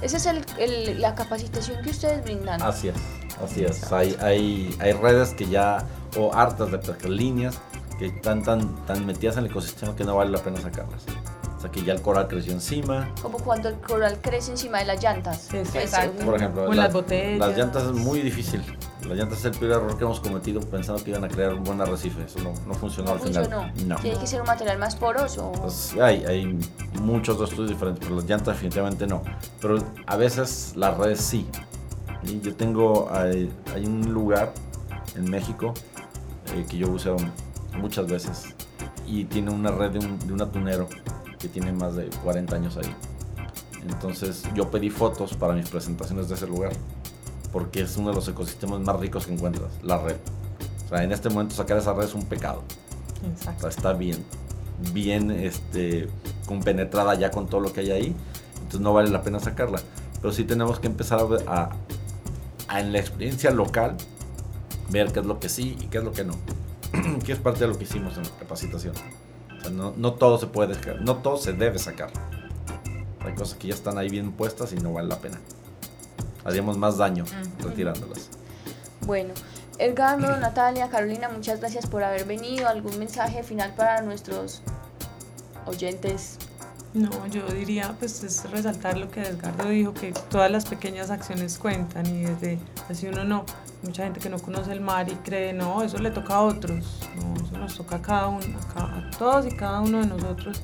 esa es el, la capacitación que ustedes brindan. Así es, así es. Hay, hay, hay redes que ya o hartas de líneas que están tan, tan metidas en el ecosistema que no vale la pena sacarlas. O sea que ya el coral creció encima. Como cuando el coral crece encima de las llantas. Exacto. Por ejemplo, o las botellas. Las llantas es muy difícil. Las llantas es el primer error que hemos cometido pensando que iban a crear un buen arrecife. Eso no, no funcionó al final. No. Tiene que ser un material más poroso. Pues hay, hay muchos estudios diferentes, pero las llantas definitivamente no. Pero a veces las redes sí. Y yo tengo, hay, hay un lugar en México eh, que yo uso muchas veces y tiene una red de un, de atunero que tiene más de 40 años ahí. Entonces yo pedí fotos para mis presentaciones de ese lugar porque es uno de los ecosistemas más ricos que encuentras, la red. O sea, en este momento sacar esa red es un pecado. O sea, está bien, bien este, compenetrada ya con todo lo que hay ahí, entonces no vale la pena sacarla. Pero sí tenemos que empezar a, a en la experiencia local ver qué es lo que sí y qué es lo que no. *clears throat* que es parte de lo que hicimos en la capacitación. O sea, no, no todo se puede, no todo se debe sacar. Hay cosas que ya están ahí bien puestas y no vale la pena. Haríamos más daño retirándolas. Bueno, Edgardo, *clears throat* Natalia, Carolina, muchas gracias por haber venido. ¿Algún mensaje final para nuestros oyentes? No, yo diría, pues es resaltar lo que Edgardo dijo, que todas las pequeñas acciones cuentan y desde así uno no mucha gente que no conoce el mar y cree, no, eso le toca a otros, no, eso nos toca a cada uno, a, todos y cada uno de nosotros,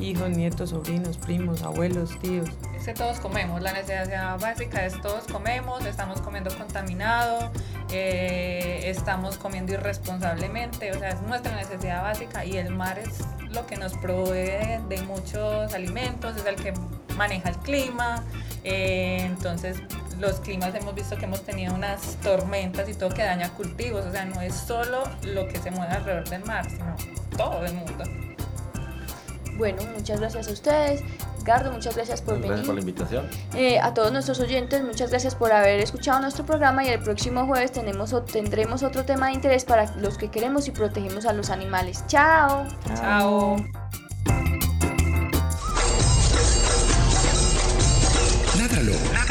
hijos, nietos, sobrinos, primos, abuelos, tíos. Es que todos comemos, la necesidad básica es todos comemos, estamos comiendo contaminado, eh, estamos comiendo irresponsablemente, o sea, es nuestra necesidad básica y el mar es lo que nos provee de muchos alimentos, es el que maneja el clima, eh, entonces los climas hemos visto que hemos tenido unas tormentas y todo que daña cultivos, o sea, no es solo lo que se mueve alrededor del mar, sino todo el mundo. Bueno, muchas gracias a ustedes. Gardo, muchas gracias por venir. Gracias por la invitación. Eh, a todos nuestros oyentes, muchas gracias por haber escuchado nuestro programa y el próximo jueves tenemos, tendremos otro tema de interés para los que queremos y protegemos a los animales. Chao. Chao.